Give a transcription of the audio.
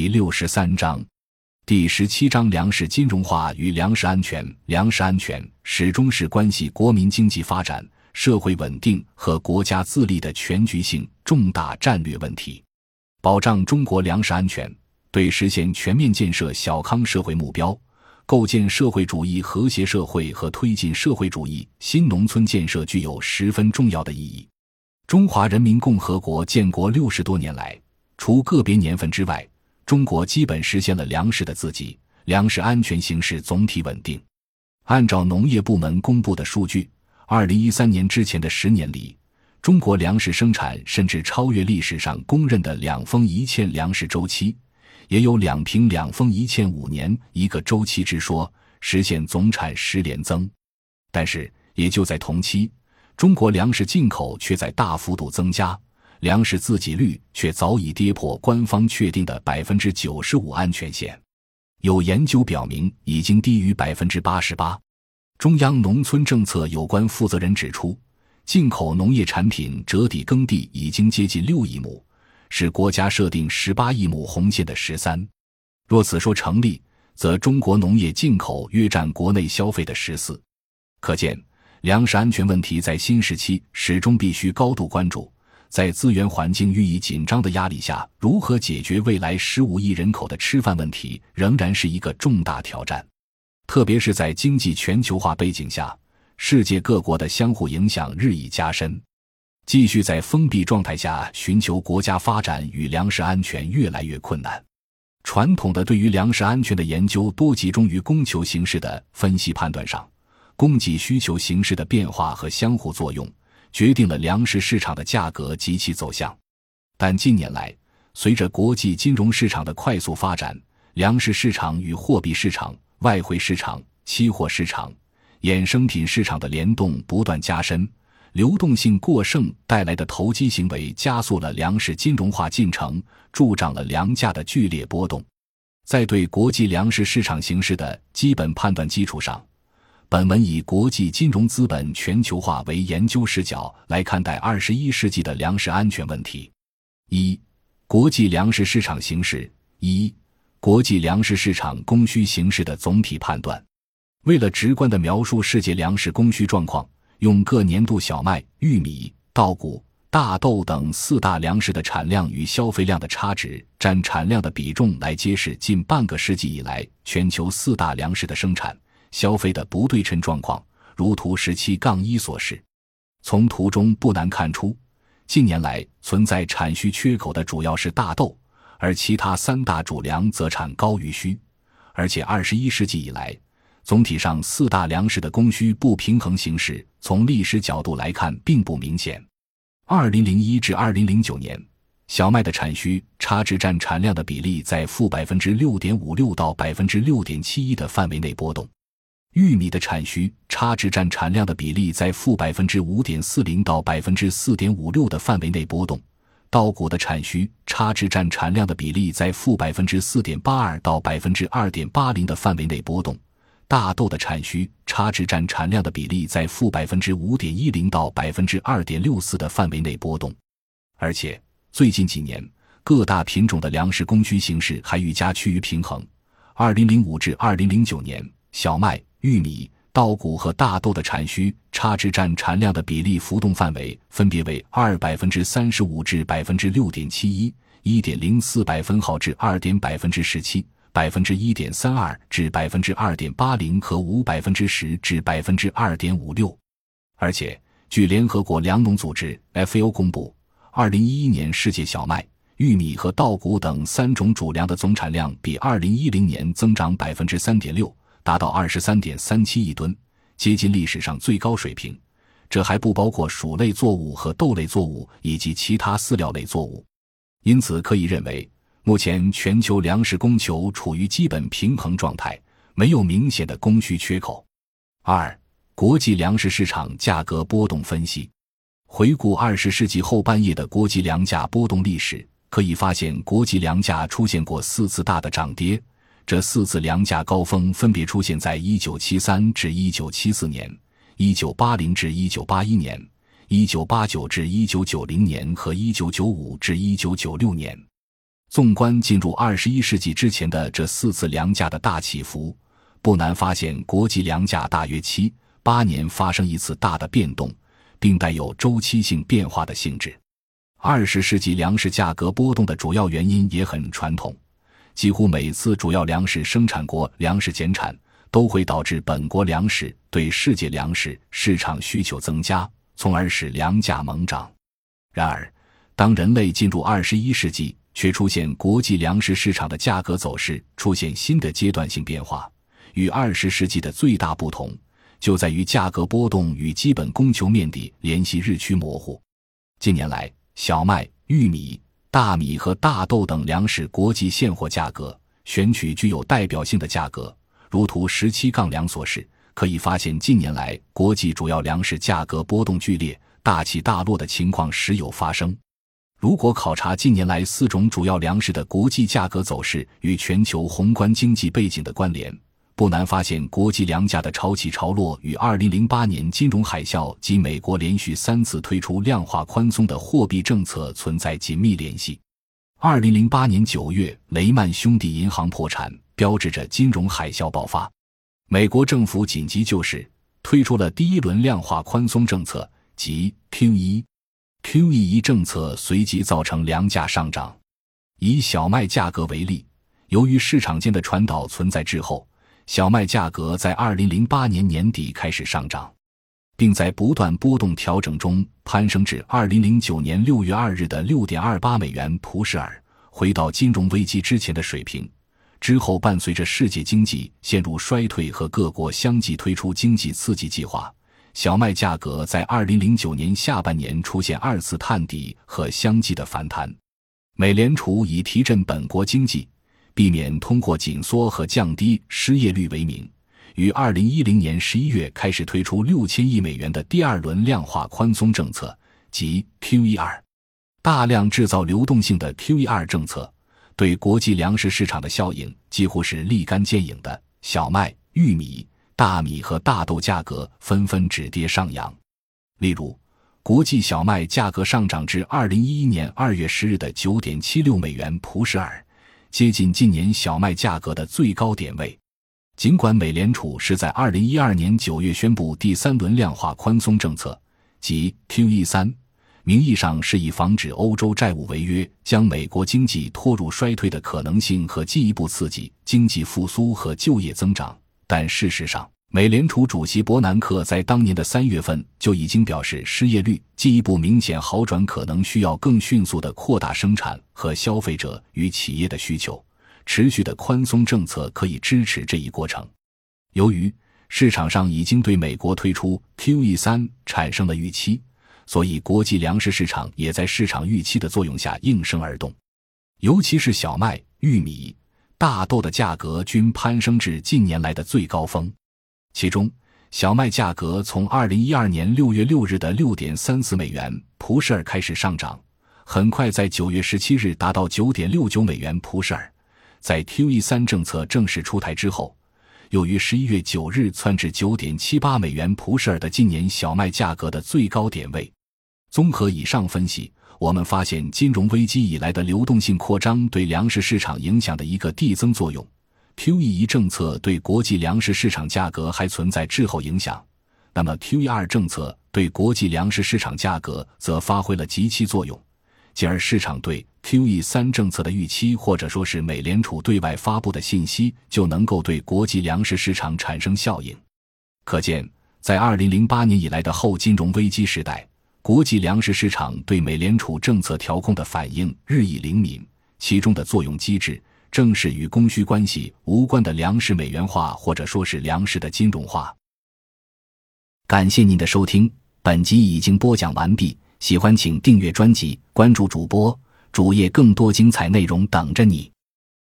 第六十三章，第十七章：粮食金融化与粮食安全。粮食安全始终是关系国民经济发展、社会稳定和国家自立的全局性重大战略问题。保障中国粮食安全，对实现全面建设小康社会目标、构建社会主义和谐社会和推进社会主义新农村建设具有十分重要的意义。中华人民共和国建国六十多年来，除个别年份之外，中国基本实现了粮食的自给，粮食安全形势总体稳定。按照农业部门公布的数据，二零一三年之前的十年里，中国粮食生产甚至超越历史上公认的两丰一欠粮食周期，也有两平两丰一欠五年一个周期之说，实现总产十连增。但是，也就在同期，中国粮食进口却在大幅度增加。粮食自给率却早已跌破官方确定的百分之九十五安全线，有研究表明已经低于百分之八十八。中央农村政策有关负责人指出，进口农业产品折抵耕地已经接近六亿亩，是国家设定十八亿亩红线的十三。若此说成立，则中国农业进口约占国内消费的十四。可见，粮食安全问题在新时期始终必须高度关注。在资源环境日益紧张的压力下，如何解决未来十五亿人口的吃饭问题，仍然是一个重大挑战。特别是在经济全球化背景下，世界各国的相互影响日益加深，继续在封闭状态下寻求国家发展与粮食安全越来越困难。传统的对于粮食安全的研究多集中于供求形势的分析判断上，供给需求形势的变化和相互作用。决定了粮食市场的价格及其走向，但近年来，随着国际金融市场的快速发展，粮食市场与货币市场、外汇市场、期货市场、衍生品市场的联动不断加深，流动性过剩带来的投机行为加速了粮食金融化进程，助长了粮价的剧烈波动。在对国际粮食市场形势的基本判断基础上。本文以国际金融资本全球化为研究视角来看待二十一世纪的粮食安全问题。一、国际粮食市场形势。一、国际粮食市场供需形势的总体判断。为了直观地描述世界粮食供需状况，用各年度小麦、玉米、稻谷、大豆等四大粮食的产量与消费量的差值占产量的比重来揭示近半个世纪以来全球四大粮食的生产。消费的不对称状况，如图十七杠一所示。从图中不难看出，近年来存在产需缺口的主要是大豆，而其他三大主粮则产高于需。而且二十一世纪以来，总体上四大粮食的供需不平衡形势，从历史角度来看并不明显。二零零一至二零零九年，小麦的产需差值占产量的比例在负百分之六点五六到百分之六点七一的范围内波动。玉米的产需差值占产量的比例在负百分之五点四零到百分之四点五六的范围内波动，稻谷的产需差值占产量的比例在负百分之四点八二到百分之二点八零的范围内波动，大豆的产需差值占产量的比例在负百分之五点一零到百分之二点六四的范围内波动，而且最近几年各大品种的粮食供需形势还愈加趋于平衡。二零零五至二零零九年，小麦。玉米、稻谷和大豆的产需差值占产量的比例浮动范围分别为二百分之三十五至百分之六点七一、一点零四百分号至二点百分之十七、百分之一点三二至百分之二点八零和五百分之十至百分之二点五六。而且，据联合国粮农组织 （FAO） 公布，二零一一年世界小麦、玉米和稻谷等三种主粮的总产量比二零一零年增长百分之三点六。达到二十三点三七亿吨，接近历史上最高水平。这还不包括薯类作物和豆类作物以及其他饲料类作物。因此，可以认为，目前全球粮食供求处于基本平衡状态，没有明显的供需缺口。二、国际粮食市场价格波动分析。回顾二十世纪后半叶的国际粮价波动历史，可以发现，国际粮价出现过四次大的涨跌。这四次粮价高峰分别出现在1973至1974年、1980至1981年、1989至1990年和1995至1996年。纵观进入二十一世纪之前的这四次粮价的大起伏，不难发现，国际粮价大约七八年发生一次大的变动，并带有周期性变化的性质。二十世纪粮食价格波动的主要原因也很传统，几乎每次主要粮食生产国粮食减产，都会导致本国粮食对世界粮食市场需求增加，从而使粮价猛涨。然而，当人类进入二十一世纪，却出现国际粮食市场的价格走势出现新的阶段性变化，与二十世纪的最大不同就在于价格波动与基本供求面的联系日趋模糊。近年来，小麦、玉米、大米和大豆等粮食国际现货价格选取具有代表性的价格，如图十七杠两所示，可以发现近年来国际主要粮食价格波动剧烈、大起大落的情况时有发生。如果考察近年来四种主要粮食的国际价格走势与全球宏观经济背景的关联，不难发现国际粮价的潮起潮落与2008年金融海啸及美国连续三次推出量化宽松的货币政策存在紧密联系。2008年9月，雷曼兄弟银行破产，标志着金融海啸爆发。美国政府紧急救市，推出了第一轮量化宽松政策，即 QE。QE 政策随即造成粮价上涨。以小麦价格为例，由于市场间的传导存在滞后，小麦价格在2008年年底开始上涨，并在不断波动调整中攀升至2009年6月2日的6.28美元普什尔，回到金融危机之前的水平。之后，伴随着世界经济陷入衰退和各国相继推出经济刺激计划。小麦价格在二零零九年下半年出现二次探底和相继的反弹。美联储以提振本国经济、避免通过紧缩和降低失业率为名，于二零一零年十一月开始推出六千亿美元的第二轮量化宽松政策，即 QE 二。大量制造流动性的 QE 二政策对国际粮食市场的效应几乎是立竿见影的。小麦、玉米。大米和大豆价格纷纷止跌上扬，例如，国际小麦价格上涨至二零一一年二月十日的九点七六美元普什尔，接近近年小麦价格的最高点位。尽管美联储是在二零一二年九月宣布第三轮量化宽松政策，即 QE 三，名义上是以防止欧洲债务违约将美国经济拖入衰退的可能性和进一步刺激经济复苏和就业增长。但事实上，美联储主席伯南克在当年的三月份就已经表示，失业率进一步明显好转可能需要更迅速的扩大生产和消费者与企业的需求。持续的宽松政策可以支持这一过程。由于市场上已经对美国推出 QE 三产生了预期，所以国际粮食市场也在市场预期的作用下应声而动，尤其是小麦、玉米。大豆的价格均攀升至近年来的最高峰，其中小麦价格从二零一二年六月六日的六点三四美元普什尔开始上涨，很快在九月十七日达到九点六九美元普什尔。在 QE 三政策正式出台之后，又于十一月九日窜至九点七八美元普什尔的今年小麦价格的最高点位。综合以上分析。我们发现，金融危机以来的流动性扩张对粮食市场影响的一个递增作用。QE 一政策对国际粮食市场价格还存在滞后影响，那么 QE 二政策对国际粮食市场价格则发挥了极其作用，进而市场对 QE 三政策的预期，或者说是美联储对外发布的信息，就能够对国际粮食市场产生效应。可见，在2008年以来的后金融危机时代。国际粮食市场对美联储政策调控的反应日益灵敏，其中的作用机制正是与供需关系无关的粮食美元化，或者说是粮食的金融化。感谢您的收听，本集已经播讲完毕。喜欢请订阅专辑，关注主播主页，更多精彩内容等着你。